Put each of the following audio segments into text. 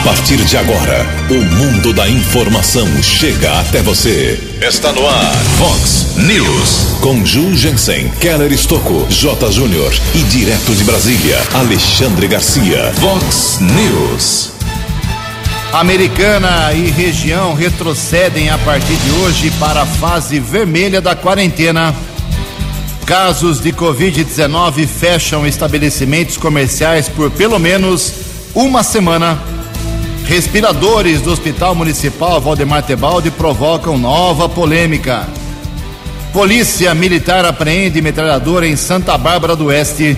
A partir de agora, o mundo da informação chega até você. Está no ar, Fox News. Com Ju Jensen, Keller Estocco, J. Júnior e direto de Brasília, Alexandre Garcia. Fox News. Americana e região retrocedem a partir de hoje para a fase vermelha da quarentena. Casos de Covid-19 fecham estabelecimentos comerciais por pelo menos uma semana. Respiradores do Hospital Municipal Valdemar Tebaldi provocam nova polêmica. Polícia Militar apreende metralhadora em Santa Bárbara do Oeste.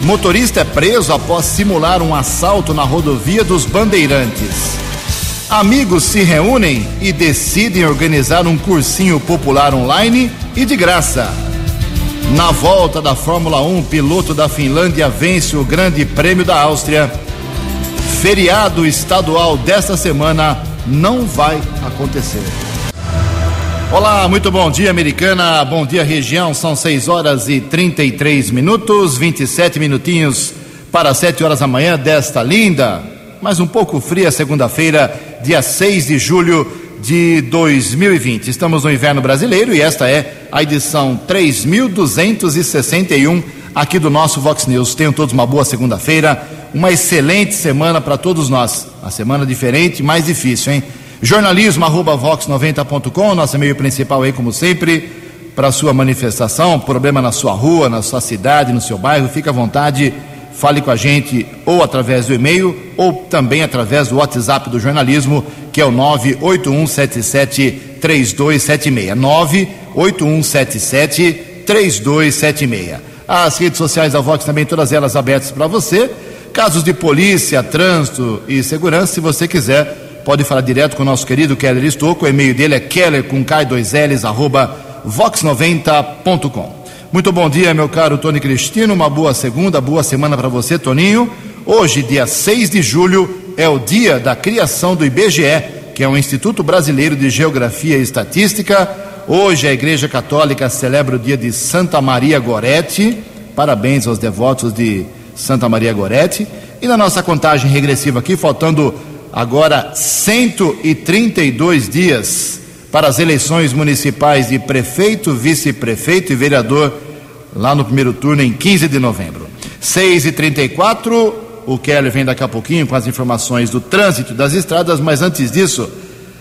Motorista é preso após simular um assalto na rodovia dos Bandeirantes. Amigos se reúnem e decidem organizar um cursinho popular online e de graça. Na volta da Fórmula 1, piloto da Finlândia vence o Grande Prêmio da Áustria. Feriado estadual desta semana não vai acontecer. Olá, muito bom dia, americana. Bom dia, região. São 6 horas e 33 minutos, 27 minutinhos para 7 horas da manhã desta linda, mas um pouco fria segunda-feira, dia 6 de julho de 2020. Estamos no inverno brasileiro e esta é a edição 3261 aqui do nosso Vox News. Tenham todos uma boa segunda-feira, uma excelente semana para todos nós. Uma semana diferente, mais difícil, hein? Jornalismo arroba vox90.com, nosso e-mail principal aí, como sempre, para sua manifestação, problema na sua rua, na sua cidade, no seu bairro, fique à vontade, fale com a gente ou através do e-mail ou também através do WhatsApp do jornalismo, que é o 98177 3276. 98177 3276. As redes sociais da Vox também, todas elas abertas para você. Casos de polícia, trânsito e segurança, se você quiser pode falar direto com o nosso querido Keller Estocco. O e-mail dele é keller com K2Ls, arroba vox90.com. Muito bom dia, meu caro Tony Cristino. Uma boa segunda, boa semana para você, Toninho. Hoje, dia 6 de julho, é o dia da criação do IBGE, que é o Instituto Brasileiro de Geografia e Estatística. Hoje a Igreja Católica celebra o dia de Santa Maria Gorete. Parabéns aos devotos de Santa Maria Gorete. E na nossa contagem regressiva aqui, faltando agora 132 dias para as eleições municipais de prefeito, vice-prefeito e vereador lá no primeiro turno em 15 de novembro. 6 e 34 o Keller vem daqui a pouquinho com as informações do trânsito das estradas, mas antes disso,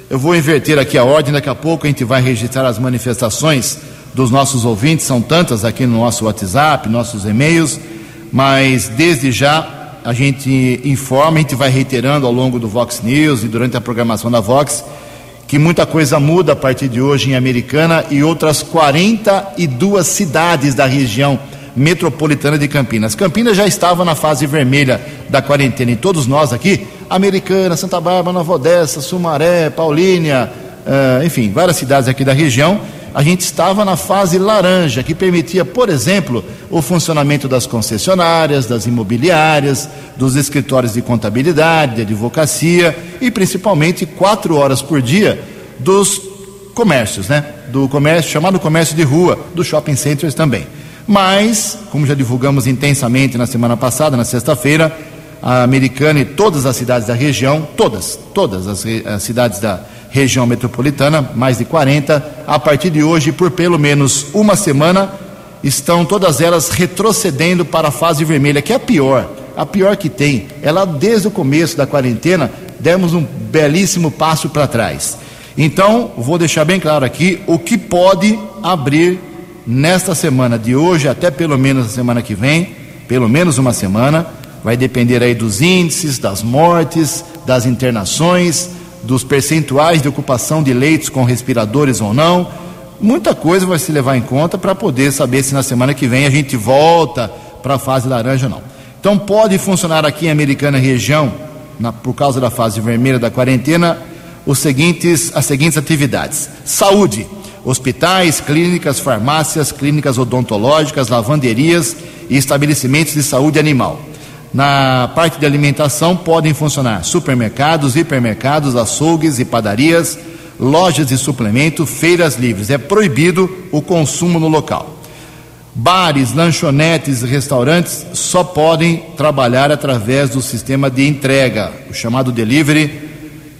eu vou inverter aqui a ordem, daqui a pouco a gente vai registrar as manifestações dos nossos ouvintes, são tantas aqui no nosso WhatsApp, nossos e-mails, mas desde já a gente informa, a gente vai reiterando ao longo do Vox News e durante a programação da Vox, que muita coisa muda a partir de hoje em Americana e outras 42 cidades da região metropolitana de Campinas. Campinas já estava na fase vermelha da quarentena e todos nós aqui, Americana, Santa Bárbara, Nova Odessa, Sumaré, Paulínia, uh, enfim, várias cidades aqui da região, a gente estava na fase laranja, que permitia, por exemplo, o funcionamento das concessionárias, das imobiliárias, dos escritórios de contabilidade, de advocacia e principalmente quatro horas por dia dos comércios, né? Do comércio, chamado comércio de rua, dos shopping centers também. Mas, como já divulgamos intensamente na semana passada, na sexta-feira, a Americana e todas as cidades da região, todas, todas as, as cidades da região metropolitana, mais de 40, a partir de hoje, por pelo menos uma semana, estão todas elas retrocedendo para a fase vermelha, que é a pior, a pior que tem. Ela, desde o começo da quarentena, demos um belíssimo passo para trás. Então, vou deixar bem claro aqui o que pode abrir nesta semana de hoje até pelo menos a semana que vem, pelo menos uma semana, vai depender aí dos índices, das mortes, das internações, dos percentuais de ocupação de leitos com respiradores ou não. Muita coisa vai se levar em conta para poder saber se na semana que vem a gente volta para a fase laranja ou não. Então pode funcionar aqui em Americana Região, na, por causa da fase vermelha da quarentena, os seguintes, as seguintes atividades: saúde, hospitais, clínicas, farmácias, clínicas odontológicas, lavanderias e estabelecimentos de saúde animal. Na parte de alimentação podem funcionar supermercados, hipermercados, açougues e padarias, lojas de suplemento, feiras livres. É proibido o consumo no local. Bares, lanchonetes e restaurantes só podem trabalhar através do sistema de entrega, o chamado delivery,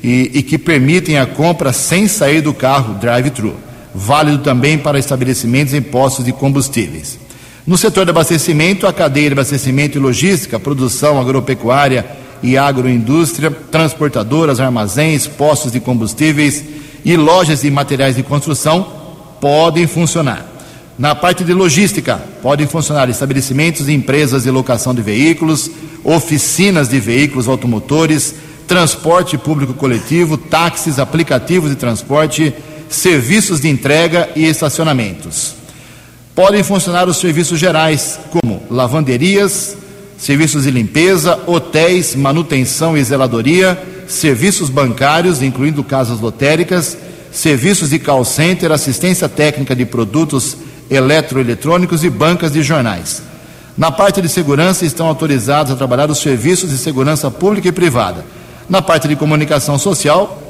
e, e que permitem a compra sem sair do carro, drive-thru. Válido também para estabelecimentos em postos de combustíveis. No setor de abastecimento, a cadeia de abastecimento e logística, produção agropecuária e agroindústria, transportadoras, armazéns, postos de combustíveis e lojas de materiais de construção podem funcionar. Na parte de logística, podem funcionar estabelecimentos e empresas de locação de veículos, oficinas de veículos automotores, transporte público coletivo, táxis, aplicativos de transporte, serviços de entrega e estacionamentos. Podem funcionar os serviços gerais, como lavanderias, serviços de limpeza, hotéis, manutenção e zeladoria, serviços bancários, incluindo casas lotéricas, serviços de call center, assistência técnica de produtos eletroeletrônicos e bancas de jornais. Na parte de segurança estão autorizados a trabalhar os serviços de segurança pública e privada. Na parte de comunicação social,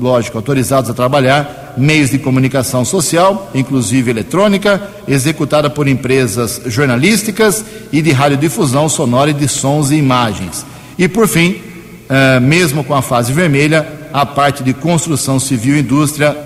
lógico, autorizados a trabalhar meios de comunicação social, inclusive eletrônica, executada por empresas jornalísticas e de radiodifusão sonora e de sons e imagens. E, por fim, eh, mesmo com a fase vermelha, a parte de construção civil e indústria,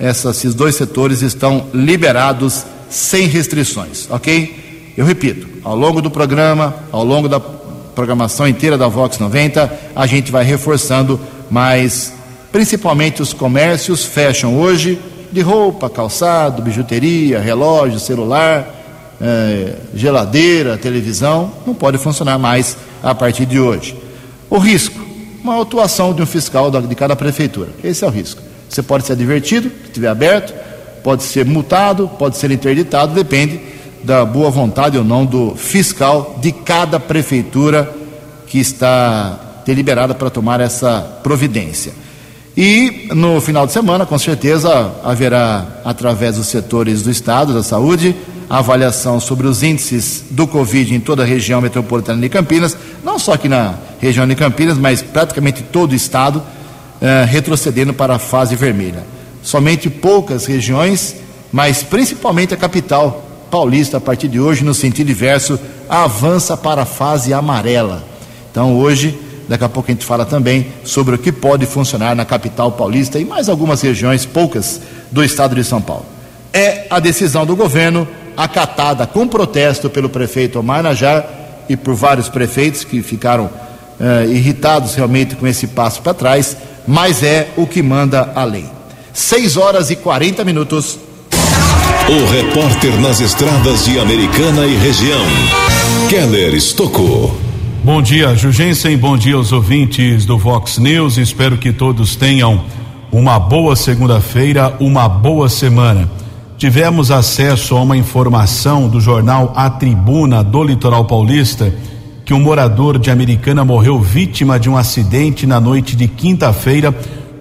esses dois setores estão liberados sem restrições, ok? Eu repito, ao longo do programa, ao longo da programação inteira da Vox 90, a gente vai reforçando, mas principalmente os comércios fecham hoje de roupa, calçado, bijuteria, relógio, celular, eh, geladeira, televisão, não pode funcionar mais a partir de hoje. O risco, uma atuação de um fiscal de cada prefeitura. Esse é o risco. Você pode ser advertido, se estiver aberto, pode ser multado, pode ser interditado, depende da boa vontade ou não do fiscal de cada prefeitura que está deliberada para tomar essa providência. E no final de semana, com certeza, haverá, através dos setores do Estado, da saúde, avaliação sobre os índices do Covid em toda a região metropolitana de Campinas, não só aqui na região de Campinas, mas praticamente todo o Estado, eh, retrocedendo para a fase vermelha. Somente poucas regiões, mas principalmente a capital paulista, a partir de hoje, no sentido inverso, avança para a fase amarela. Então, hoje Daqui a pouco a gente fala também sobre o que pode funcionar na capital paulista e mais algumas regiões, poucas, do estado de São Paulo. É a decisão do governo, acatada com protesto pelo prefeito Omar Najar e por vários prefeitos que ficaram eh, irritados realmente com esse passo para trás, mas é o que manda a lei. 6 horas e 40 minutos. O repórter nas estradas de Americana e região, Keller Estocou. Bom dia, Jugensen. Bom dia aos ouvintes do Vox News. Espero que todos tenham uma boa segunda-feira, uma boa semana. Tivemos acesso a uma informação do jornal A Tribuna do Litoral Paulista que um morador de Americana morreu vítima de um acidente na noite de quinta-feira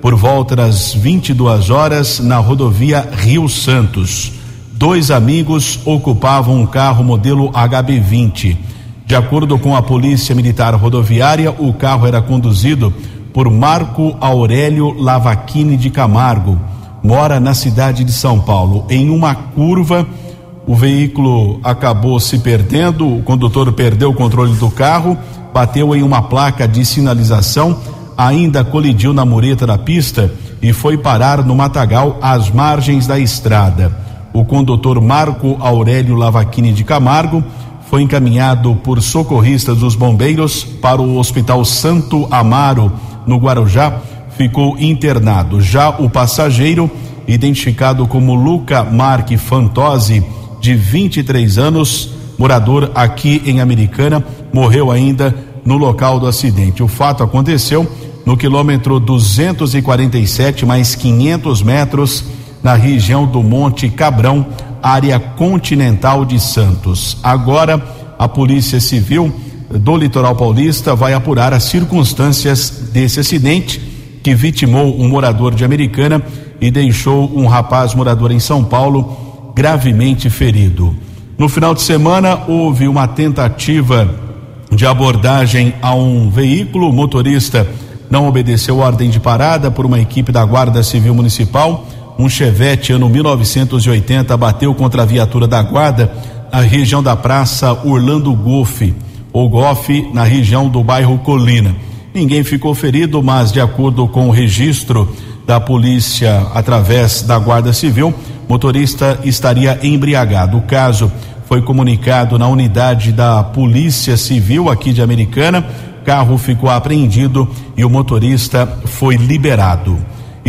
por volta das 22 horas na rodovia Rio Santos. Dois amigos ocupavam um carro modelo HB20 de acordo com a Polícia Militar Rodoviária, o carro era conduzido por Marco Aurélio Lavacchini de Camargo, mora na cidade de São Paulo. Em uma curva, o veículo acabou se perdendo, o condutor perdeu o controle do carro, bateu em uma placa de sinalização, ainda colidiu na mureta da pista e foi parar no matagal às margens da estrada. O condutor Marco Aurélio Lavacchini de Camargo foi encaminhado por socorristas dos bombeiros para o Hospital Santo Amaro, no Guarujá, ficou internado. Já o passageiro, identificado como Luca Marque Fantozzi, de 23 anos, morador aqui em Americana, morreu ainda no local do acidente. O fato aconteceu no quilômetro 247 mais 500 metros na região do Monte Cabrão, área continental de Santos. Agora, a Polícia Civil do Litoral Paulista vai apurar as circunstâncias desse acidente que vitimou um morador de Americana e deixou um rapaz morador em São Paulo gravemente ferido. No final de semana, houve uma tentativa de abordagem a um veículo. O motorista não obedeceu ordem de parada por uma equipe da Guarda Civil Municipal um Chevette ano 1980 bateu contra a viatura da guarda na região da Praça Orlando Goff, ou Goff, na região do bairro Colina. Ninguém ficou ferido, mas de acordo com o registro da polícia através da Guarda Civil, motorista estaria embriagado. O caso foi comunicado na unidade da Polícia Civil aqui de Americana. Carro ficou apreendido e o motorista foi liberado.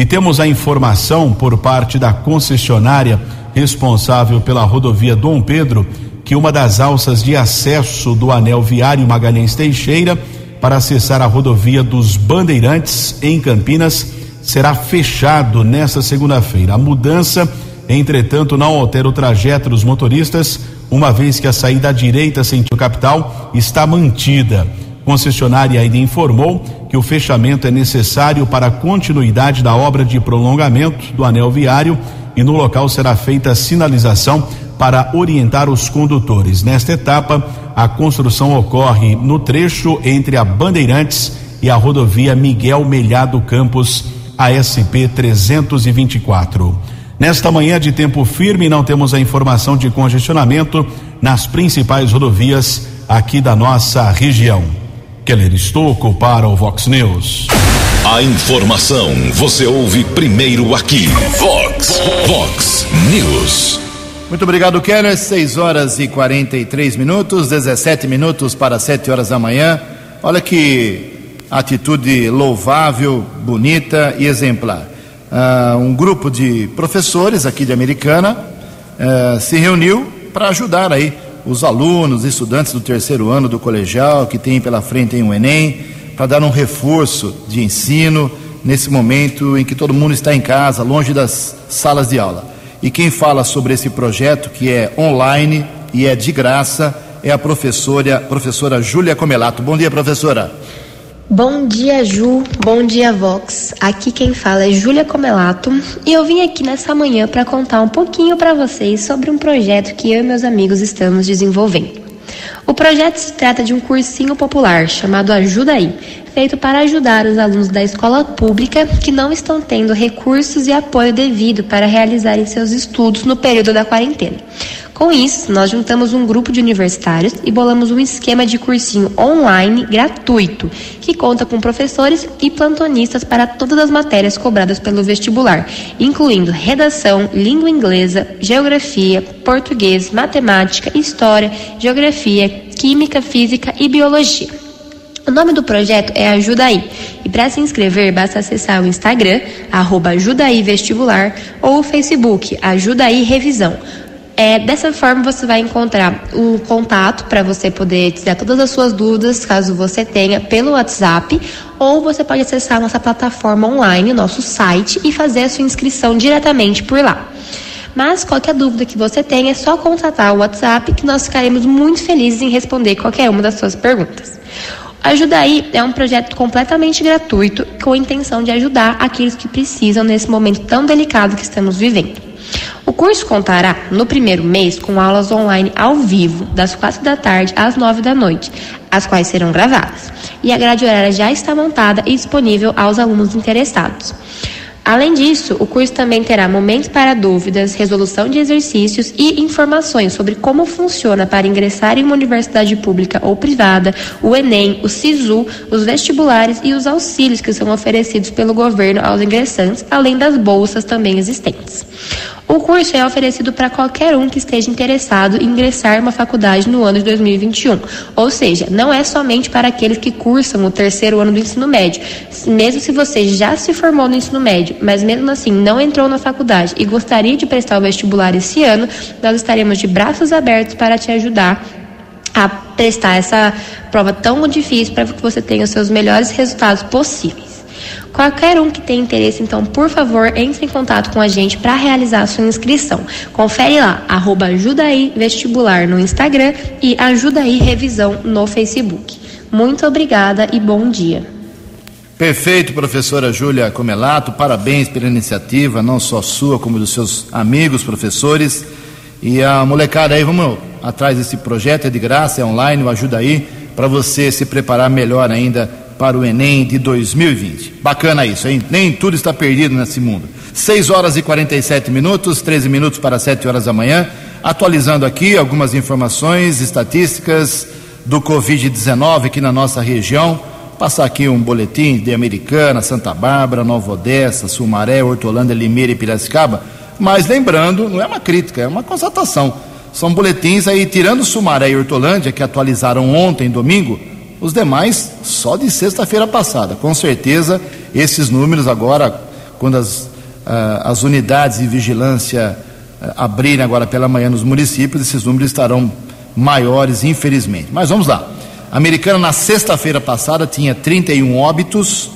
E temos a informação por parte da concessionária responsável pela rodovia Dom Pedro que uma das alças de acesso do anel viário Magalhães Teixeira para acessar a rodovia dos Bandeirantes em Campinas será fechado nesta segunda-feira. A mudança, entretanto, não altera o trajeto dos motoristas, uma vez que a saída à direita sentido capital está mantida. Concessionária ainda informou que o fechamento é necessário para a continuidade da obra de prolongamento do anel viário e no local será feita a sinalização para orientar os condutores. Nesta etapa, a construção ocorre no trecho entre a Bandeirantes e a rodovia Miguel Melhado Campos, ASP 324. Nesta manhã de tempo firme, não temos a informação de congestionamento nas principais rodovias aqui da nossa região. Keller Estocco para o Vox News. A informação você ouve primeiro aqui. Vox, Vox News. Muito obrigado, Keller. 6 horas e 43 minutos, 17 minutos para 7 horas da manhã. Olha que atitude louvável, bonita e exemplar. Uh, um grupo de professores aqui de Americana uh, se reuniu para ajudar aí os alunos, estudantes do terceiro ano do colegial que tem pela frente um Enem, para dar um reforço de ensino nesse momento em que todo mundo está em casa, longe das salas de aula. E quem fala sobre esse projeto, que é online e é de graça, é a professora, professora Júlia Comelato. Bom dia, professora. Bom dia, Ju. Bom dia, Vox. Aqui quem fala é Júlia Comelato e eu vim aqui nessa manhã para contar um pouquinho para vocês sobre um projeto que eu e meus amigos estamos desenvolvendo. O projeto se trata de um cursinho popular chamado Ajuda Aí, feito para ajudar os alunos da escola pública que não estão tendo recursos e apoio devido para realizarem seus estudos no período da quarentena. Com isso, nós juntamos um grupo de universitários e bolamos um esquema de cursinho online gratuito, que conta com professores e plantonistas para todas as matérias cobradas pelo vestibular, incluindo redação, língua inglesa, geografia, português, matemática, história, geografia, química, física e biologia. O nome do projeto é Ajuda Aí. E para se inscrever, basta acessar o Instagram, arroba Ajudaí Vestibular, ou o Facebook, Ajuda Aí Revisão. É, dessa forma você vai encontrar o contato para você poder tirar todas as suas dúvidas, caso você tenha, pelo WhatsApp, ou você pode acessar nossa plataforma online, nosso site, e fazer a sua inscrição diretamente por lá. Mas qualquer dúvida que você tenha, é só contatar o WhatsApp que nós ficaremos muito felizes em responder qualquer uma das suas perguntas. Ajuda aí é um projeto completamente gratuito com a intenção de ajudar aqueles que precisam nesse momento tão delicado que estamos vivendo. O curso contará, no primeiro mês, com aulas online ao vivo, das quatro da tarde às nove da noite, as quais serão gravadas. E a grade horária já está montada e disponível aos alunos interessados. Além disso, o curso também terá momentos para dúvidas, resolução de exercícios e informações sobre como funciona para ingressar em uma universidade pública ou privada, o Enem, o SISU, os vestibulares e os auxílios que são oferecidos pelo governo aos ingressantes, além das bolsas também existentes. O curso é oferecido para qualquer um que esteja interessado em ingressar em uma faculdade no ano de 2021. Ou seja, não é somente para aqueles que cursam o terceiro ano do ensino médio. Mesmo se você já se formou no ensino médio, mas mesmo assim não entrou na faculdade e gostaria de prestar o vestibular esse ano, nós estaremos de braços abertos para te ajudar a prestar essa prova tão difícil para que você tenha os seus melhores resultados possíveis. Qualquer um que tenha interesse, então, por favor, entre em contato com a gente para realizar a sua inscrição. Confere lá, arroba Vestibular no Instagram e Ajudaí Revisão no Facebook. Muito obrigada e bom dia. Perfeito, professora Júlia Comelato, parabéns pela iniciativa, não só sua, como dos seus amigos, professores. E a molecada aí, vamos atrás desse projeto, é de graça, é online, ajuda aí, para você se preparar melhor ainda para o Enem de 2020. Bacana isso, hein? Nem tudo está perdido nesse mundo. 6 horas e 47 minutos, 13 minutos para 7 horas da manhã. Atualizando aqui algumas informações estatísticas do Covid-19 aqui na nossa região. Passar aqui um boletim de Americana, Santa Bárbara, Nova Odessa, Sumaré, Hortolândia, Limeira e Piracicaba. Mas lembrando, não é uma crítica, é uma constatação. São boletins aí, tirando Sumaré e Hortolândia, que atualizaram ontem, domingo, os demais só de sexta-feira passada. Com certeza, esses números agora, quando as, uh, as unidades de vigilância uh, abrirem agora pela manhã nos municípios, esses números estarão maiores, infelizmente. Mas vamos lá. A americana, na sexta-feira passada, tinha 31 óbitos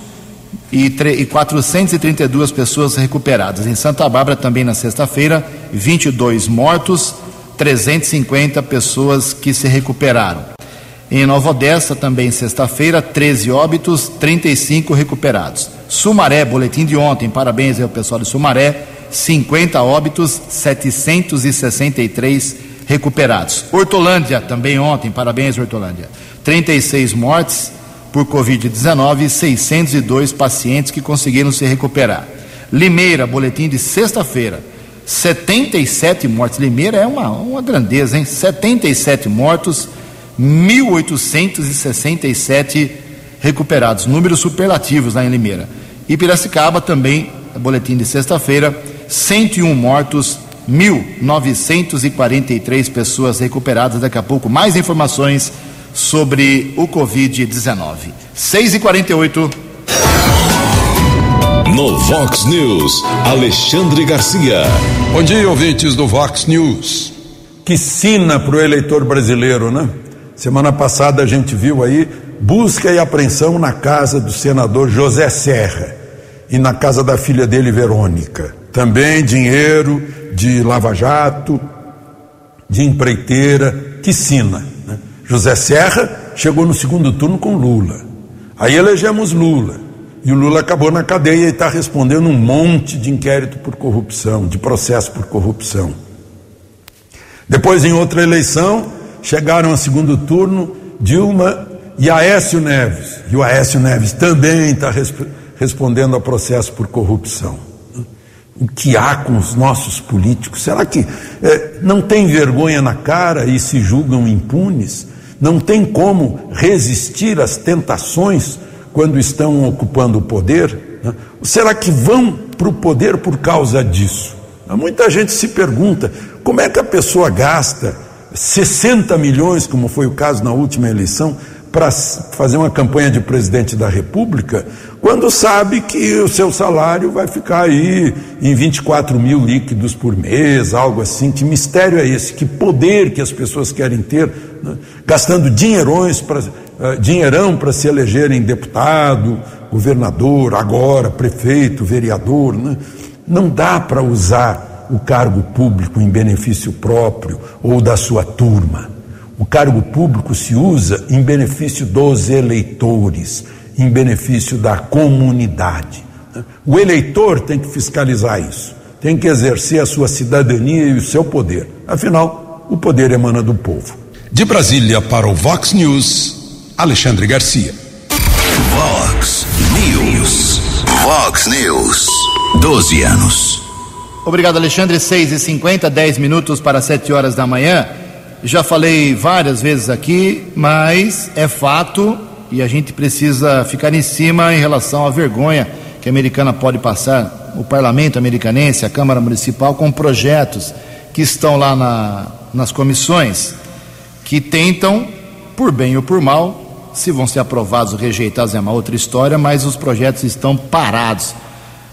e, e 432 pessoas recuperadas. Em Santa Bárbara, também na sexta-feira, 22 mortos, 350 pessoas que se recuperaram. Em Nova Odessa, também sexta-feira, 13 óbitos, 35 recuperados. Sumaré, boletim de ontem, parabéns ao pessoal de Sumaré, 50 óbitos, 763 recuperados. Hortolândia, também ontem, parabéns Hortolândia, 36 mortes por Covid-19 e 602 pacientes que conseguiram se recuperar. Limeira, boletim de sexta-feira, 77 mortes. Limeira é uma, uma grandeza, hein? 77 mortos, 1.867 recuperados, números superlativos lá em Limeira. E Piracicaba também, boletim de sexta-feira, 101 mortos, 1.943 pessoas recuperadas. Daqui a pouco, mais informações sobre o Covid-19. 6 e 48 No Vox News, Alexandre Garcia. Bom dia, ouvintes do Vox News. Que sina para o eleitor brasileiro, né? Semana passada a gente viu aí busca e apreensão na casa do senador José Serra e na casa da filha dele, Verônica. Também dinheiro de lava-jato, de empreiteira, que sina. Né? José Serra chegou no segundo turno com Lula. Aí elegemos Lula. E o Lula acabou na cadeia e está respondendo um monte de inquérito por corrupção, de processo por corrupção. Depois, em outra eleição, chegaram ao segundo turno Dilma e Aécio Neves. E o Aécio Neves também está resp respondendo a processo por corrupção. O que há com os nossos políticos? Será que é, não tem vergonha na cara e se julgam impunes? Não tem como resistir às tentações quando estão ocupando o poder? Né? Será que vão para o poder por causa disso? Muita gente se pergunta como é que a pessoa gasta 60 milhões, como foi o caso na última eleição, para fazer uma campanha de presidente da República, quando sabe que o seu salário vai ficar aí em 24 mil líquidos por mês, algo assim. Que mistério é esse? Que poder que as pessoas querem ter, né? gastando dinheirões pra, uh, dinheirão para se elegerem deputado, governador, agora prefeito, vereador. Né? Não dá para usar o cargo público em benefício próprio ou da sua turma. O cargo público se usa em benefício dos eleitores, em benefício da comunidade. O eleitor tem que fiscalizar isso, tem que exercer a sua cidadania e o seu poder. Afinal, o poder emana do povo. De Brasília para o Vox News, Alexandre Garcia. Vox News. Vox News. 12 anos. Obrigado, Alexandre. 6 e 50 10 minutos para 7 horas da manhã. Já falei várias vezes aqui, mas é fato e a gente precisa ficar em cima em relação à vergonha que a americana pode passar, o parlamento americanense, a Câmara Municipal, com projetos que estão lá na, nas comissões, que tentam, por bem ou por mal, se vão ser aprovados ou rejeitados é uma outra história, mas os projetos estão parados.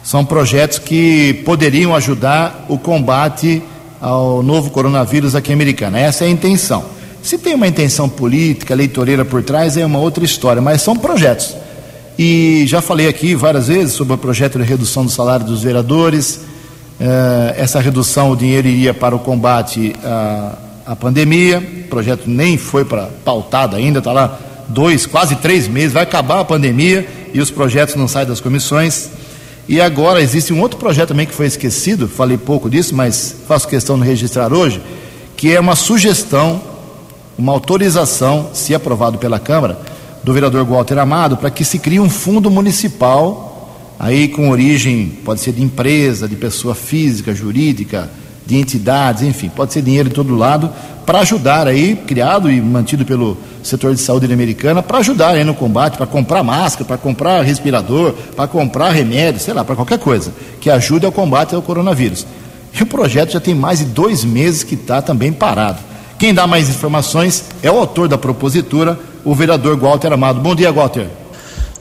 São projetos que poderiam ajudar o combate ao novo coronavírus aqui americano. Essa é a intenção. Se tem uma intenção política, eleitoreira por trás, é uma outra história, mas são projetos. E já falei aqui várias vezes sobre o projeto de redução do salário dos vereadores. Uh, essa redução, o dinheiro iria para o combate à pandemia. O projeto nem foi para pautado ainda, está lá dois, quase três meses. Vai acabar a pandemia e os projetos não saem das comissões. E agora existe um outro projeto também que foi esquecido, falei pouco disso, mas faço questão de registrar hoje, que é uma sugestão, uma autorização, se aprovado pela Câmara, do vereador Walter Amado, para que se crie um fundo municipal, aí com origem, pode ser de empresa, de pessoa física, jurídica, de entidades, enfim, pode ser dinheiro de todo lado, para ajudar aí, criado e mantido pelo setor de saúde americana, para ajudar aí no combate, para comprar máscara, para comprar respirador, para comprar remédio, sei lá, para qualquer coisa que ajude ao combate ao coronavírus. E o projeto já tem mais de dois meses que está também parado. Quem dá mais informações é o autor da propositura, o vereador Walter Amado. Bom dia, Walter.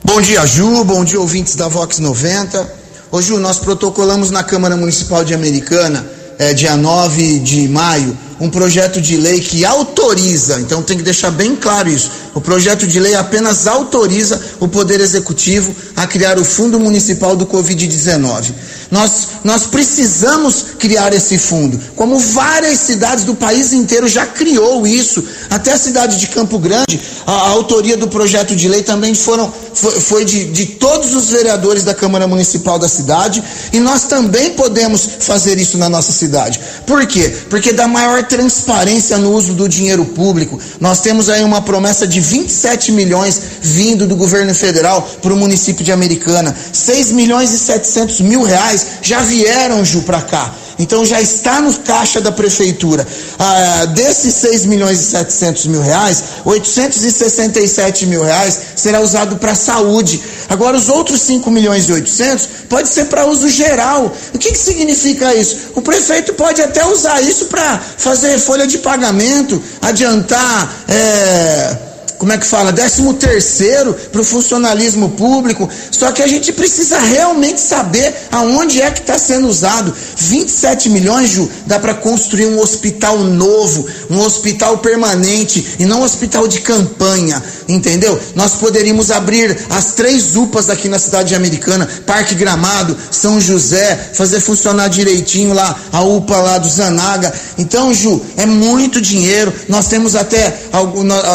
Bom dia, Ju. Bom dia, ouvintes da Vox 90. Ô, Ju, nós protocolamos na Câmara Municipal de Americana, é, dia 9 de maio, um projeto de lei que autoriza, então tem que deixar bem claro isso. O projeto de lei apenas autoriza o Poder Executivo a criar o Fundo Municipal do Covid-19. Nós, nós precisamos criar esse fundo, como várias cidades do país inteiro já criou isso, até a cidade de Campo Grande, a, a autoria do projeto de lei também foram, foi, foi de, de todos os vereadores da Câmara Municipal da cidade, e nós também podemos fazer isso na nossa cidade. Por quê? Porque dá maior transparência no uso do dinheiro público. Nós temos aí uma promessa de 27 milhões vindo do governo federal para o município de Americana. 6 milhões e 700 mil reais já vieram, Ju, para cá. Então já está no caixa da prefeitura. Ah, desses 6 milhões e 700 mil reais, 867 mil reais será usado para saúde. Agora os outros 5 milhões e 800 pode ser para uso geral. O que, que significa isso? O prefeito pode até usar isso para fazer folha de pagamento, adiantar. É como é que fala, décimo terceiro para o funcionalismo público. Só que a gente precisa realmente saber aonde é que está sendo usado. 27 milhões, Ju, dá para construir um hospital novo, um hospital permanente e não um hospital de campanha, entendeu? Nós poderíamos abrir as três UPAs aqui na cidade americana, Parque Gramado, São José, fazer funcionar direitinho lá a UPA lá do Zanaga. Então, Ju, é muito dinheiro. Nós temos até,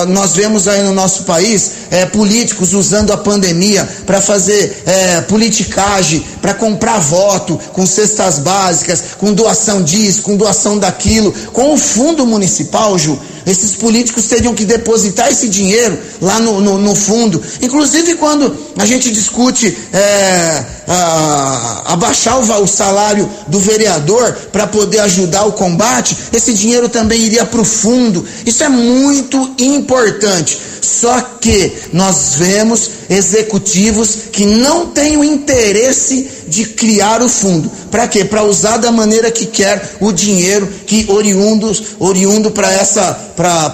nós vemos aí no nosso país é, políticos usando a pandemia para fazer é, politicagem, para comprar voto com cestas básicas, com doação disso, com doação daquilo, com o fundo municipal, Ju. Esses políticos teriam que depositar esse dinheiro lá no, no, no fundo. Inclusive, quando a gente discute é, abaixar o, o salário do vereador para poder ajudar o combate, esse dinheiro também iria para o fundo. Isso é muito importante. Só que nós vemos executivos que não têm o interesse de criar o fundo. Para quê? Para usar da maneira que quer o dinheiro que oriundos, oriundo para essa para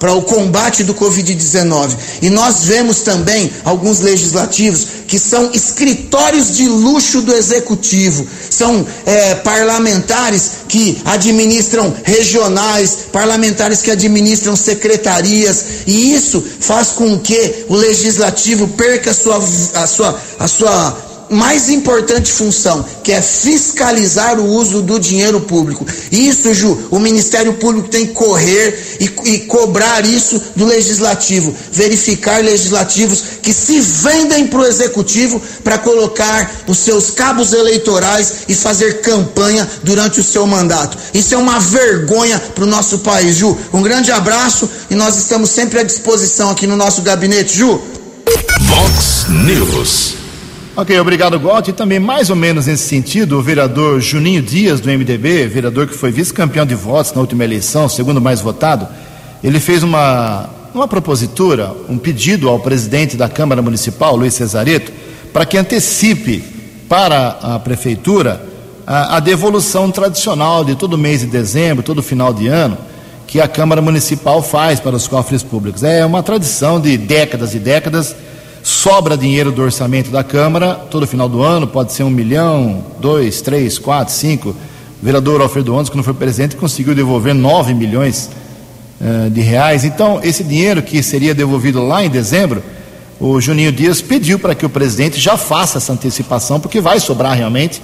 para o combate do Covid-19. E nós vemos também alguns legislativos que são escritórios de luxo do executivo, são é, parlamentares que administram regionais, parlamentares que administram secretarias, e isso faz com que o legislativo perca a sua, a sua, a sua mais importante função, que é fiscalizar o uso do dinheiro público. Isso, Ju, o Ministério Público tem que correr e, e cobrar isso do Legislativo, verificar legislativos que se vendem para o Executivo para colocar os seus cabos eleitorais e fazer campanha durante o seu mandato. Isso é uma vergonha para o nosso país, Ju. Um grande abraço e nós estamos sempre à disposição aqui no nosso gabinete, Ju. Vox News. Ok, obrigado, Gotti. E também, mais ou menos nesse sentido, o vereador Juninho Dias, do MDB, vereador que foi vice-campeão de votos na última eleição, segundo mais votado, ele fez uma, uma propositura, um pedido ao presidente da Câmara Municipal, Luiz Cesareto, para que antecipe para a prefeitura a, a devolução tradicional de todo mês de dezembro, todo final de ano, que a Câmara Municipal faz para os cofres públicos. É uma tradição de décadas e décadas sobra dinheiro do orçamento da Câmara todo final do ano, pode ser um milhão, dois, três, quatro, cinco. O vereador Alfredo Ondes, quando foi presidente, conseguiu devolver nove milhões uh, de reais. Então, esse dinheiro que seria devolvido lá em dezembro, o Juninho Dias pediu para que o presidente já faça essa antecipação, porque vai sobrar realmente,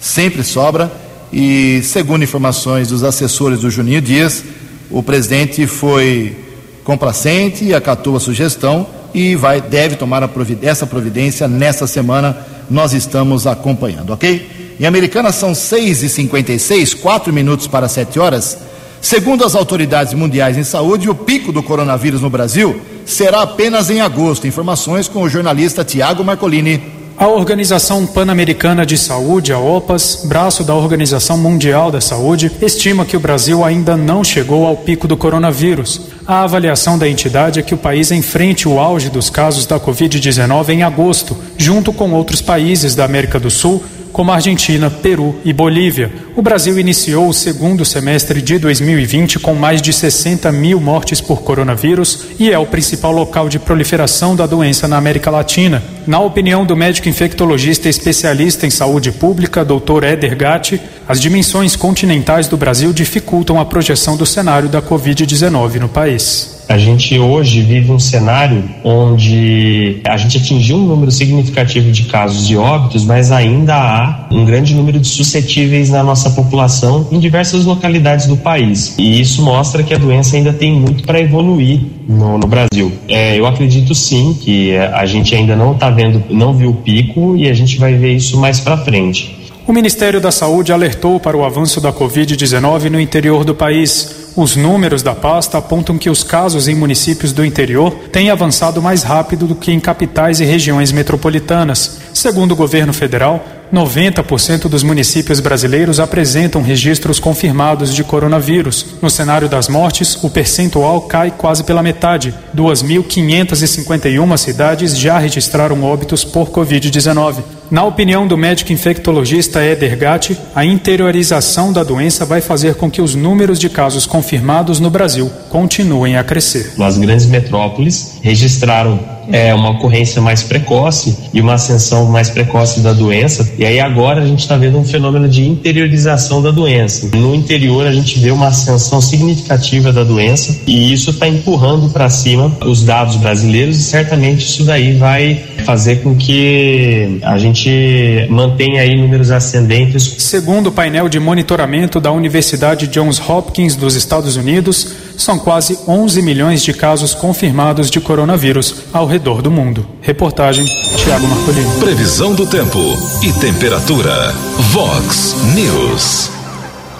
sempre sobra. E, segundo informações dos assessores do Juninho Dias, o presidente foi complacente e acatou a sugestão e vai deve tomar providência, essa providência nessa semana. Nós estamos acompanhando, ok? Em Americana são 6 e 56 4 minutos para 7 horas. Segundo as autoridades mundiais em saúde, o pico do coronavírus no Brasil será apenas em agosto. Informações com o jornalista Tiago Marcolini. A Organização Pan-Americana de Saúde, a OPAS, braço da Organização Mundial da Saúde, estima que o Brasil ainda não chegou ao pico do coronavírus. A avaliação da entidade é que o país enfrente o auge dos casos da Covid-19 em agosto, junto com outros países da América do Sul, como Argentina, Peru e Bolívia. O Brasil iniciou o segundo semestre de 2020 com mais de 60 mil mortes por coronavírus e é o principal local de proliferação da doença na América Latina. Na opinião do médico infectologista especialista em saúde pública, Dr. Eder Gatti, as dimensões continentais do Brasil dificultam a projeção do cenário da Covid-19 no país. A gente hoje vive um cenário onde a gente atingiu um número significativo de casos de óbitos, mas ainda há um grande número de suscetíveis na nossa população em diversas localidades do país. E isso mostra que a doença ainda tem muito para evoluir no, no Brasil. É, eu acredito sim que a gente ainda não está vendo, não viu o pico e a gente vai ver isso mais para frente. O Ministério da Saúde alertou para o avanço da Covid-19 no interior do país. Os números da pasta apontam que os casos em municípios do interior têm avançado mais rápido do que em capitais e regiões metropolitanas. Segundo o governo federal, 90% dos municípios brasileiros apresentam registros confirmados de coronavírus. No cenário das mortes, o percentual cai quase pela metade. 2.551 cidades já registraram óbitos por Covid-19. Na opinião do médico infectologista Eder Gatti, a interiorização da doença vai fazer com que os números de casos confirmados no Brasil continuem a crescer. As grandes metrópoles registraram é, uma ocorrência mais precoce e uma ascensão mais precoce da doença. E aí agora a gente está vendo um fenômeno de interiorização da doença. No interior a gente vê uma ascensão significativa da doença e isso está empurrando para cima os dados brasileiros e certamente isso daí vai fazer com que a gente mantenha aí números ascendentes. Segundo o painel de monitoramento da Universidade Johns Hopkins dos Estados Unidos, são quase 11 milhões de casos confirmados de coronavírus ao do mundo. Reportagem Tiago Marcolino. Previsão do tempo e temperatura. Vox News.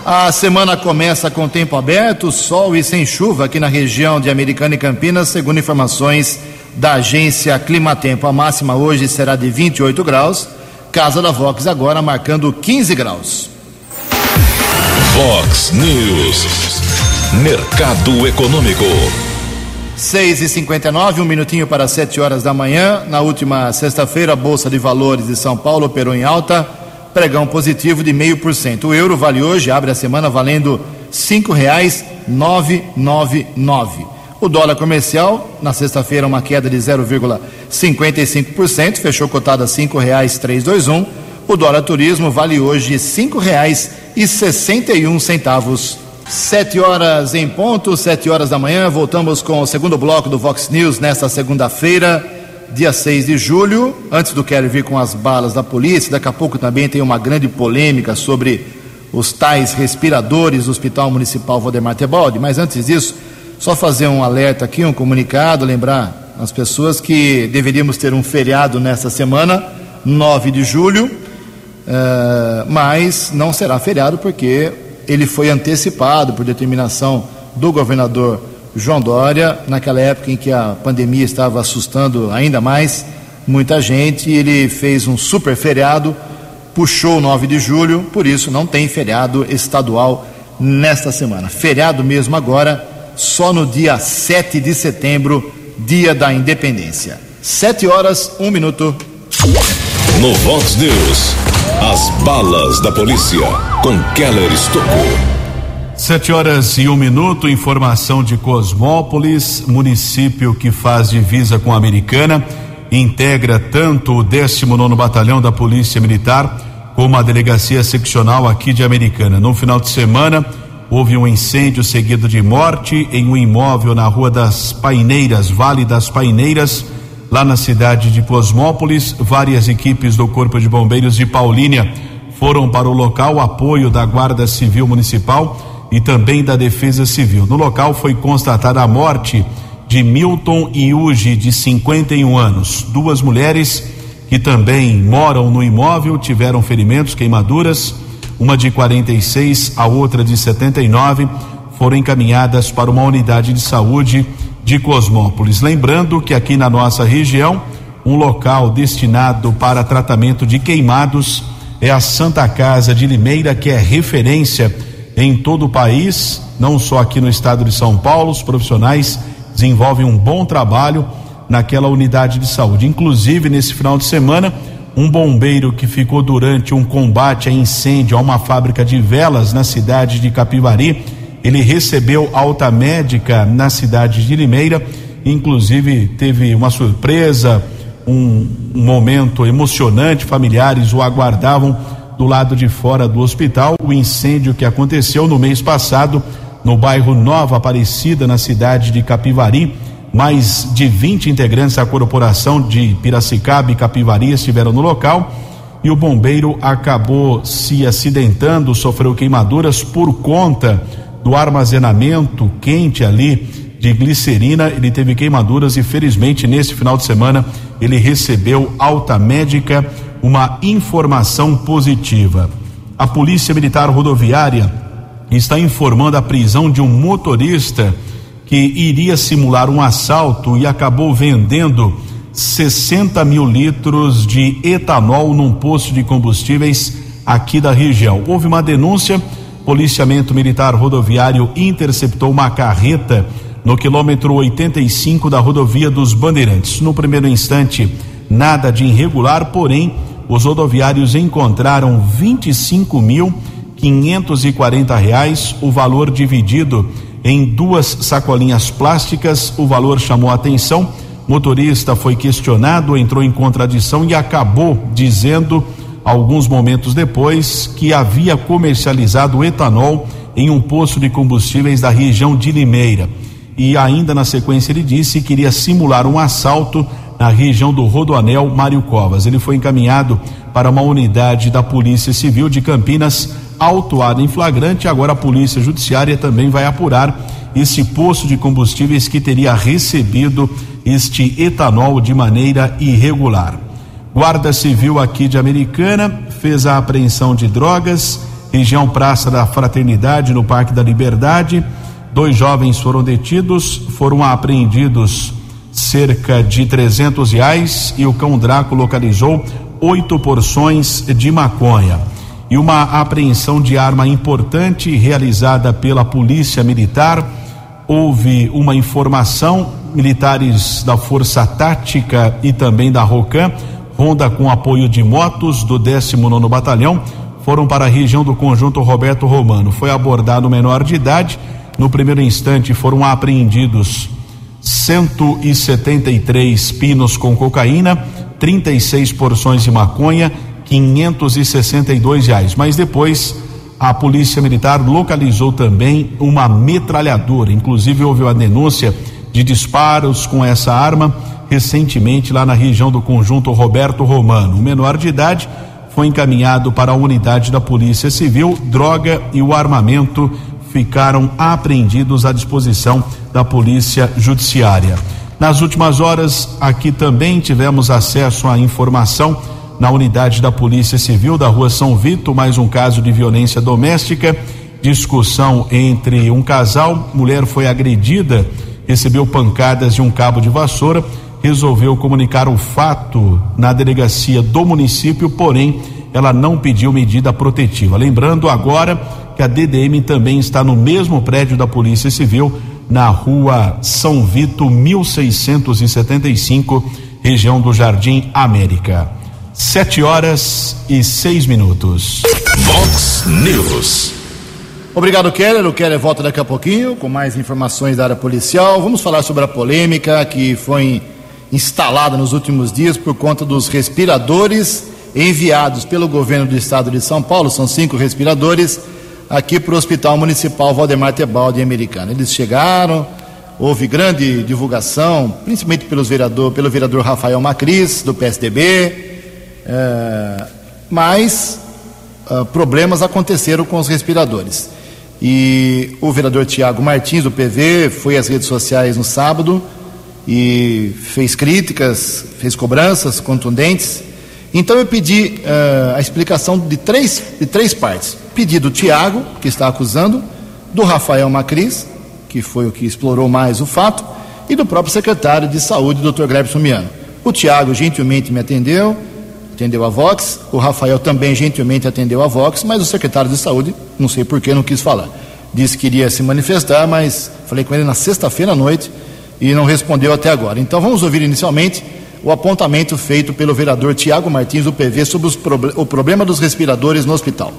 A semana começa com tempo aberto, sol e sem chuva aqui na região de Americana e Campinas, segundo informações da agência Climatempo. A máxima hoje será de 28 graus. Casa da Vox agora marcando 15 graus. Vox News. Mercado Econômico. 6 e 59 um minutinho para 7 horas da manhã. Na última sexta-feira, a Bolsa de Valores de São Paulo operou em alta, pregão positivo de 0,5%. O euro vale hoje, abre a semana valendo R$ 5,999. O dólar comercial, na sexta-feira, uma queda de 0,55%, fechou cotado a R$ 5,321. O dólar turismo vale hoje R$ 5,61. Sete horas em ponto, sete horas da manhã, voltamos com o segundo bloco do Vox News nesta segunda-feira, dia 6 de julho. Antes do Quero vir com as balas da polícia, daqui a pouco também tem uma grande polêmica sobre os tais respiradores do Hospital Municipal Valdemar Tebaldi. Mas antes disso, só fazer um alerta aqui, um comunicado, lembrar as pessoas que deveríamos ter um feriado nesta semana, 9 de julho, uh, mas não será feriado porque ele foi antecipado por determinação do governador João Dória, naquela época em que a pandemia estava assustando ainda mais muita gente, ele fez um super feriado, puxou o 9 de julho, por isso não tem feriado estadual nesta semana. Feriado mesmo agora, só no dia 7 de setembro, dia da independência. 7 horas, 1 minuto. No Vox News, as balas da polícia com Keller Estocou. Sete horas e um minuto, informação de Cosmópolis, município que faz divisa com a Americana, integra tanto o 19 Batalhão da Polícia Militar como a Delegacia Seccional aqui de Americana. No final de semana, houve um incêndio seguido de morte em um imóvel na Rua das Paineiras, Vale das Paineiras lá na cidade de Cosmópolis. Várias equipes do Corpo de Bombeiros de Paulínia foram para o local, apoio da Guarda Civil Municipal e também da Defesa Civil. No local foi constatada a morte de Milton Iuge, de 51 anos. Duas mulheres que também moram no imóvel tiveram ferimentos, queimaduras. Uma de 46, a outra de 79, foram encaminhadas para uma unidade de saúde de Cosmópolis. Lembrando que aqui na nossa região, um local destinado para tratamento de queimados é a Santa Casa de Limeira, que é referência em todo o país, não só aqui no estado de São Paulo. Os profissionais desenvolvem um bom trabalho naquela unidade de saúde. Inclusive, nesse final de semana, um bombeiro que ficou durante um combate a incêndio a uma fábrica de velas na cidade de Capivari, ele recebeu alta médica na cidade de Limeira, inclusive teve uma surpresa um, um momento emocionante, familiares o aguardavam do lado de fora do hospital. O incêndio que aconteceu no mês passado no bairro Nova Aparecida, na cidade de Capivari. Mais de 20 integrantes da corporação de Piracicaba e Capivari estiveram no local e o bombeiro acabou se acidentando, sofreu queimaduras por conta do armazenamento quente ali de glicerina, ele teve queimaduras e felizmente nesse final de semana ele recebeu alta médica, uma informação positiva. A Polícia Militar Rodoviária está informando a prisão de um motorista que iria simular um assalto e acabou vendendo 60 mil litros de etanol num posto de combustíveis aqui da região. Houve uma denúncia, policiamento militar rodoviário interceptou uma carreta no quilômetro 85 da rodovia dos Bandeirantes. No primeiro instante, nada de irregular, porém, os rodoviários encontraram 25 mil quinhentos e quarenta reais, o valor dividido em duas sacolinhas plásticas, o valor chamou a atenção. Motorista foi questionado, entrou em contradição e acabou dizendo, alguns momentos depois, que havia comercializado etanol em um posto de combustíveis da região de Limeira e ainda na sequência ele disse que iria simular um assalto na região do Rodoanel Mário Covas. Ele foi encaminhado para uma unidade da Polícia Civil de Campinas, autuado em flagrante. Agora a Polícia Judiciária também vai apurar esse posto de combustíveis que teria recebido este etanol de maneira irregular. Guarda Civil aqui de Americana fez a apreensão de drogas, região Praça da Fraternidade, no Parque da Liberdade Dois jovens foram detidos, foram apreendidos cerca de 300 reais e o cão Draco localizou oito porções de maconha. E uma apreensão de arma importante realizada pela Polícia Militar. Houve uma informação, militares da Força Tática e também da ROCAM, ronda com apoio de motos do 19 Batalhão, foram para a região do conjunto Roberto Romano. Foi abordado o menor de idade no primeiro instante foram apreendidos 173 pinos com cocaína, 36 porções de maconha, 562 reais. Mas depois a polícia militar localizou também uma metralhadora. Inclusive houve uma denúncia de disparos com essa arma recentemente lá na região do conjunto Roberto Romano. O menor de idade foi encaminhado para a unidade da Polícia Civil, droga e o armamento ficaram apreendidos à disposição da Polícia Judiciária. Nas últimas horas, aqui também tivemos acesso à informação na unidade da Polícia Civil da Rua São Vito, mais um caso de violência doméstica, discussão entre um casal, mulher foi agredida, recebeu pancadas de um cabo de vassoura, resolveu comunicar o fato na delegacia do município, porém ela não pediu medida protetiva. Lembrando agora que a DDM também está no mesmo prédio da Polícia Civil, na rua São Vito, 1675, região do Jardim América. Sete horas e seis minutos. Vox News. Obrigado, Keller. O Keller volta daqui a pouquinho com mais informações da área policial. Vamos falar sobre a polêmica que foi instalada nos últimos dias por conta dos respiradores enviados pelo governo do estado de São Paulo. São cinco respiradores aqui para o Hospital Municipal Valdemar Tebaldi Americano. Eles chegaram, houve grande divulgação, principalmente pelos vereador, pelo vereador Rafael Macris, do PSDB, é, mas é, problemas aconteceram com os respiradores. E o vereador Tiago Martins, do PV, foi às redes sociais no sábado e fez críticas, fez cobranças contundentes. Então eu pedi uh, a explicação de três, de três partes pedido do Tiago, que está acusando, do Rafael Macris, que foi o que explorou mais o fato, e do próprio secretário de Saúde, Dr. Glebson Miano. O Tiago gentilmente me atendeu, atendeu a Vox, o Rafael também gentilmente atendeu a Vox, mas o secretário de saúde, não sei por que, não quis falar. Disse que iria se manifestar, mas falei com ele na sexta-feira à noite e não respondeu até agora. Então vamos ouvir inicialmente o apontamento feito pelo vereador Tiago Martins do PV sobre o problema dos respiradores no hospital.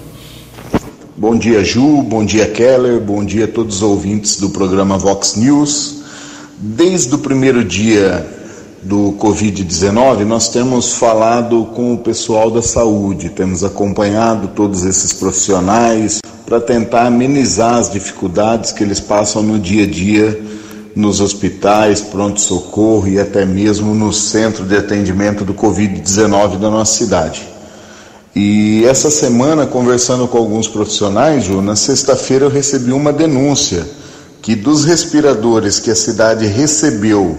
Bom dia, Ju. Bom dia, Keller. Bom dia a todos os ouvintes do programa Vox News. Desde o primeiro dia do Covid-19, nós temos falado com o pessoal da saúde, temos acompanhado todos esses profissionais para tentar amenizar as dificuldades que eles passam no dia a dia nos hospitais, pronto-socorro e até mesmo no centro de atendimento do Covid-19 da nossa cidade. E essa semana, conversando com alguns profissionais, Ju, na sexta-feira eu recebi uma denúncia que dos respiradores que a cidade recebeu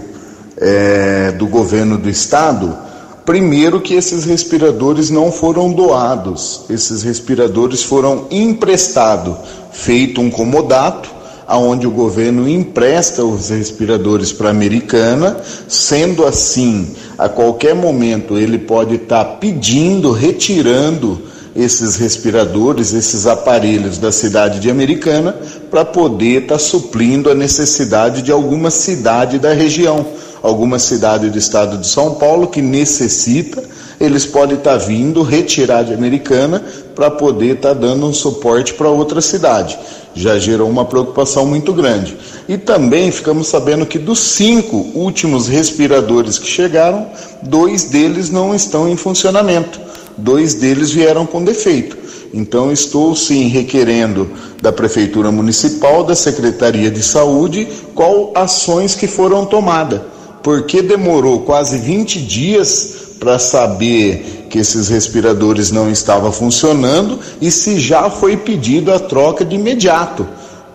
é, do governo do estado, primeiro que esses respiradores não foram doados, esses respiradores foram emprestados, feito um comodato, aonde o governo empresta os respiradores para a americana, sendo assim, a qualquer momento ele pode estar tá pedindo, retirando esses respiradores, esses aparelhos da cidade de Americana, para poder estar tá suprindo a necessidade de alguma cidade da região, alguma cidade do estado de São Paulo que necessita, eles podem estar tá vindo retirar de Americana para poder estar tá dando um suporte para outra cidade já gerou uma preocupação muito grande. E também ficamos sabendo que dos cinco últimos respiradores que chegaram, dois deles não estão em funcionamento, dois deles vieram com defeito. Então, estou sim requerendo da Prefeitura Municipal, da Secretaria de Saúde, qual ações que foram tomadas. Porque demorou quase 20 dias para saber que esses respiradores não estavam funcionando e se já foi pedido a troca de imediato.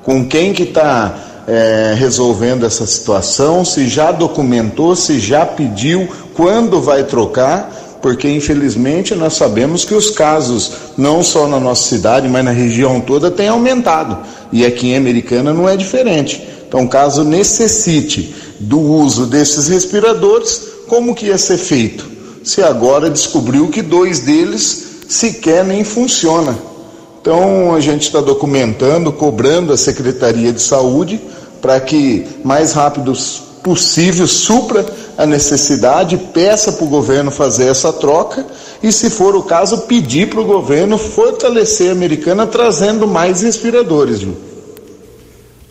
Com quem que está é, resolvendo essa situação, se já documentou, se já pediu, quando vai trocar, porque infelizmente nós sabemos que os casos, não só na nossa cidade, mas na região toda, têm aumentado. E aqui em Americana não é diferente. Então, caso necessite do uso desses respiradores, como que ia ser feito? Se agora descobriu que dois deles sequer nem funciona. Então a gente está documentando, cobrando a Secretaria de Saúde para que mais rápido possível supra a necessidade, peça para o governo fazer essa troca e, se for o caso, pedir para o governo fortalecer a americana trazendo mais respiradores. Viu?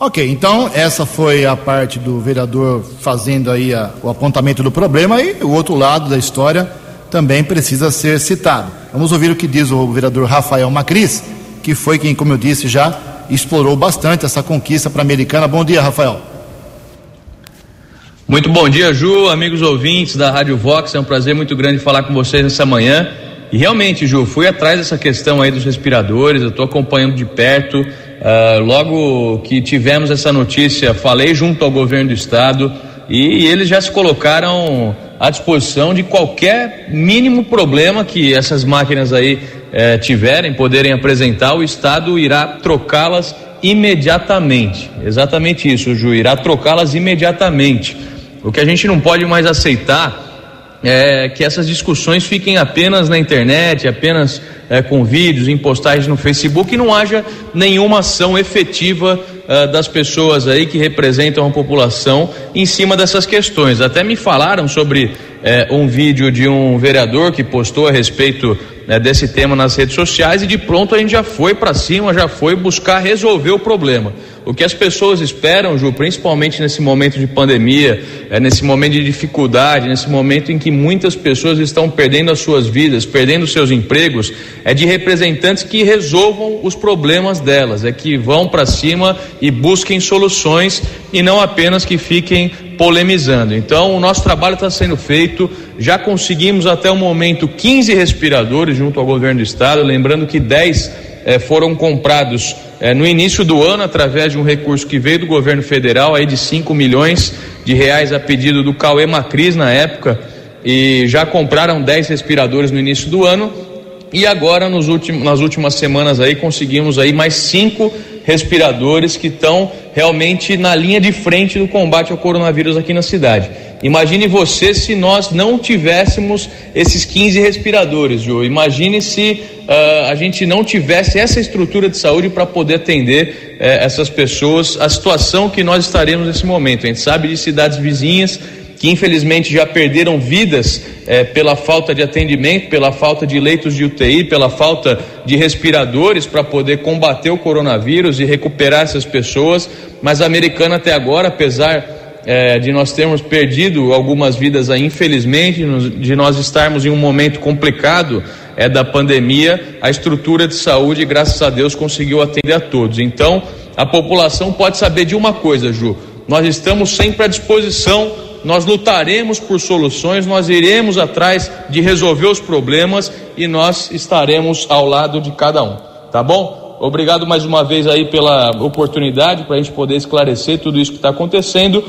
Ok, então essa foi a parte do vereador fazendo aí a, o apontamento do problema e o outro lado da história também precisa ser citado. Vamos ouvir o que diz o vereador Rafael Macris, que foi quem, como eu disse, já explorou bastante essa conquista para a americana. Bom dia, Rafael. Muito bom dia, Ju, amigos ouvintes da Rádio Vox. É um prazer muito grande falar com vocês nessa manhã. E realmente, Ju, fui atrás dessa questão aí dos respiradores, eu estou acompanhando de perto. Uh, logo que tivemos essa notícia, falei junto ao governo do estado e, eles já se colocaram à disposição de qualquer mínimo problema que essas máquinas aí eh, tiverem, poderem apresentar, o estado irá trocá-las imediatamente. Exatamente isso, Ju, irá trocá-las imediatamente. O que a gente não pode mais aceitar é, que essas discussões fiquem apenas na internet, apenas é, com vídeos, em postagens no Facebook e não haja nenhuma ação efetiva uh, das pessoas aí que representam a população em cima dessas questões. Até me falaram sobre é, um vídeo de um vereador que postou a respeito né, desse tema nas redes sociais e de pronto a gente já foi para cima, já foi buscar resolver o problema. O que as pessoas esperam, Ju, principalmente nesse momento de pandemia, é, nesse momento de dificuldade, nesse momento em que muitas pessoas estão perdendo as suas vidas, perdendo seus empregos, é de representantes que resolvam os problemas delas, é que vão para cima e busquem soluções e não apenas que fiquem polemizando. Então, o nosso trabalho está sendo feito. Já conseguimos até o momento 15 respiradores junto ao governo do estado, lembrando que 10 eh, foram comprados é, no início do ano, através de um recurso que veio do governo federal, aí de 5 milhões de reais a pedido do Cauê Macris na época, e já compraram 10 respiradores no início do ano, e agora nos últimos, nas últimas semanas aí conseguimos aí mais cinco respiradores que estão realmente na linha de frente do combate ao coronavírus aqui na cidade. Imagine você se nós não tivéssemos esses 15 respiradores, Ju. Imagine se uh, a gente não tivesse essa estrutura de saúde para poder atender uh, essas pessoas, a situação que nós estaremos nesse momento. A gente sabe de cidades vizinhas que infelizmente já perderam vidas eh, pela falta de atendimento, pela falta de leitos de UTI, pela falta de respiradores para poder combater o coronavírus e recuperar essas pessoas. Mas a americana até agora, apesar é, de nós termos perdido algumas vidas aí, infelizmente, de nós estarmos em um momento complicado é, da pandemia, a estrutura de saúde, graças a Deus, conseguiu atender a todos. Então, a população pode saber de uma coisa, Ju: nós estamos sempre à disposição, nós lutaremos por soluções, nós iremos atrás de resolver os problemas e nós estaremos ao lado de cada um, tá bom? Obrigado mais uma vez aí pela oportunidade para a gente poder esclarecer tudo isso que está acontecendo.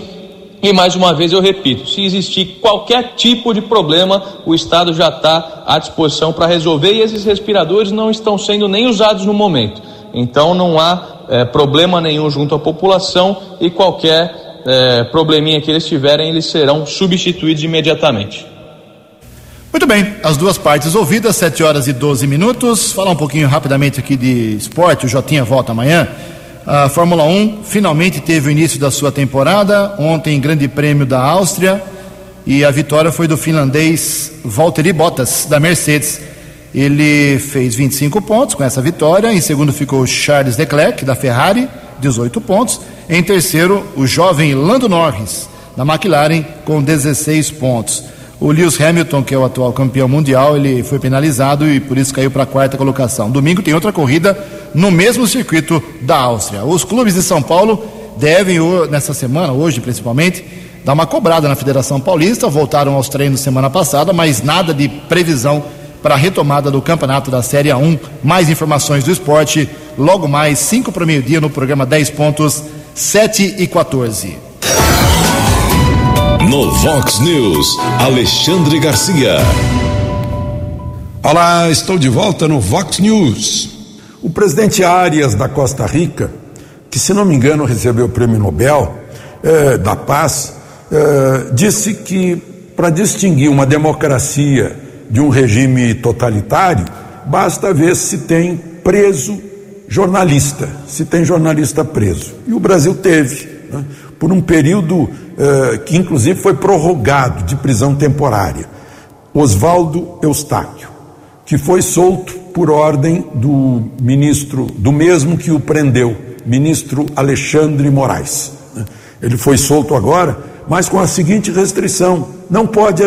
E mais uma vez eu repito: se existir qualquer tipo de problema, o Estado já está à disposição para resolver e esses respiradores não estão sendo nem usados no momento. Então não há é, problema nenhum junto à população e qualquer é, probleminha que eles tiverem, eles serão substituídos imediatamente. Muito bem, as duas partes ouvidas, 7 horas e 12 minutos. Falar um pouquinho rapidamente aqui de esporte, o Jotinha volta amanhã. A Fórmula 1 finalmente teve o início da sua temporada, ontem Grande Prêmio da Áustria, e a vitória foi do finlandês Valtteri Bottas, da Mercedes. Ele fez 25 pontos com essa vitória, em segundo ficou Charles Leclerc, da Ferrari, 18 pontos, em terceiro o jovem Lando Norris, da McLaren, com 16 pontos. O Lewis Hamilton, que é o atual campeão mundial, ele foi penalizado e por isso caiu para a quarta colocação. Domingo tem outra corrida no mesmo circuito da Áustria. Os clubes de São Paulo devem, nessa semana, hoje principalmente, dar uma cobrada na Federação Paulista. Voltaram aos treinos semana passada, mas nada de previsão para a retomada do campeonato da Série A1. Mais informações do esporte logo mais, 5 para o meio-dia, no programa 10 pontos, 7 e 14. No Vox News, Alexandre Garcia. Olá, estou de volta no Vox News. O presidente Arias da Costa Rica, que se não me engano recebeu o prêmio Nobel eh, da Paz, eh, disse que para distinguir uma democracia de um regime totalitário, basta ver se tem preso jornalista, se tem jornalista preso. E o Brasil teve. Né? Por um período eh, que, inclusive, foi prorrogado de prisão temporária. Oswaldo Eustáquio, que foi solto por ordem do ministro, do mesmo que o prendeu, ministro Alexandre Moraes. Ele foi solto agora, mas com a seguinte restrição: não pode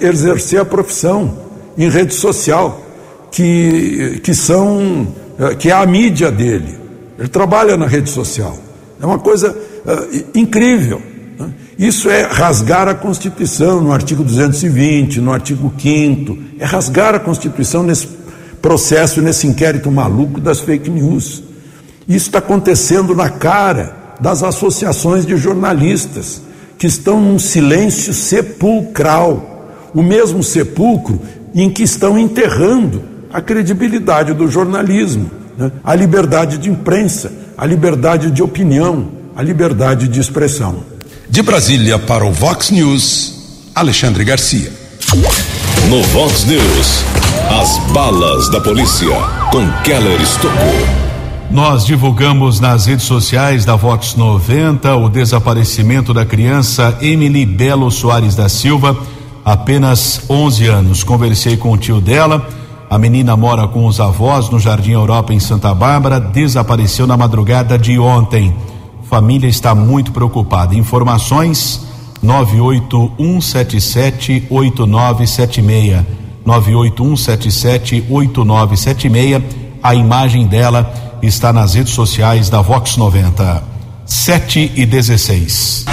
exercer a profissão em rede social, que, que são eh, que é a mídia dele. Ele trabalha na rede social. É uma coisa uh, incrível. Né? Isso é rasgar a Constituição no artigo 220, no artigo 5 é rasgar a Constituição nesse processo, nesse inquérito maluco das fake news. Isso está acontecendo na cara das associações de jornalistas, que estão num silêncio sepulcral, o mesmo sepulcro em que estão enterrando a credibilidade do jornalismo, né? a liberdade de imprensa, a liberdade de opinião, a liberdade de expressão. De Brasília para o Vox News, Alexandre Garcia. No Vox News, as balas da polícia com Keller Estocou. Nós divulgamos nas redes sociais da Vox 90 o desaparecimento da criança Emily Belo Soares da Silva, apenas 11 anos. Conversei com o tio dela. A menina mora com os avós no Jardim Europa em Santa Bárbara. Desapareceu na madrugada de ontem. Família está muito preocupada. Informações 981778976. 981778976. A imagem dela está nas redes sociais da Vox 90. 7 e 16.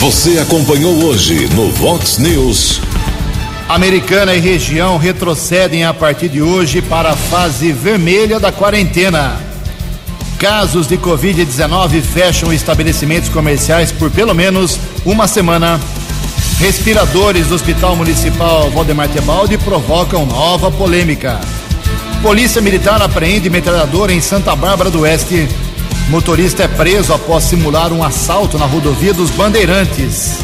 Você acompanhou hoje no Vox News. Americana e região retrocedem a partir de hoje para a fase vermelha da quarentena. Casos de Covid-19 fecham estabelecimentos comerciais por pelo menos uma semana. Respiradores do Hospital Municipal Valdemar Tebaldi provocam nova polêmica. Polícia Militar apreende metralhadora em Santa Bárbara do Oeste. Motorista é preso após simular um assalto na rodovia dos Bandeirantes.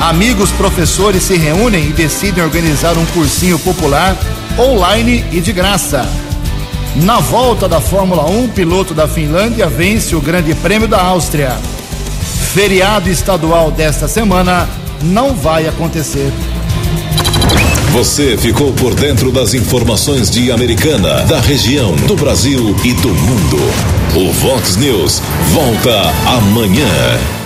Amigos professores se reúnem e decidem organizar um cursinho popular online e de graça. Na volta da Fórmula 1, piloto da Finlândia vence o Grande Prêmio da Áustria. Feriado estadual desta semana não vai acontecer. Você ficou por dentro das informações de Americana, da região, do Brasil e do mundo. O Vox News volta amanhã.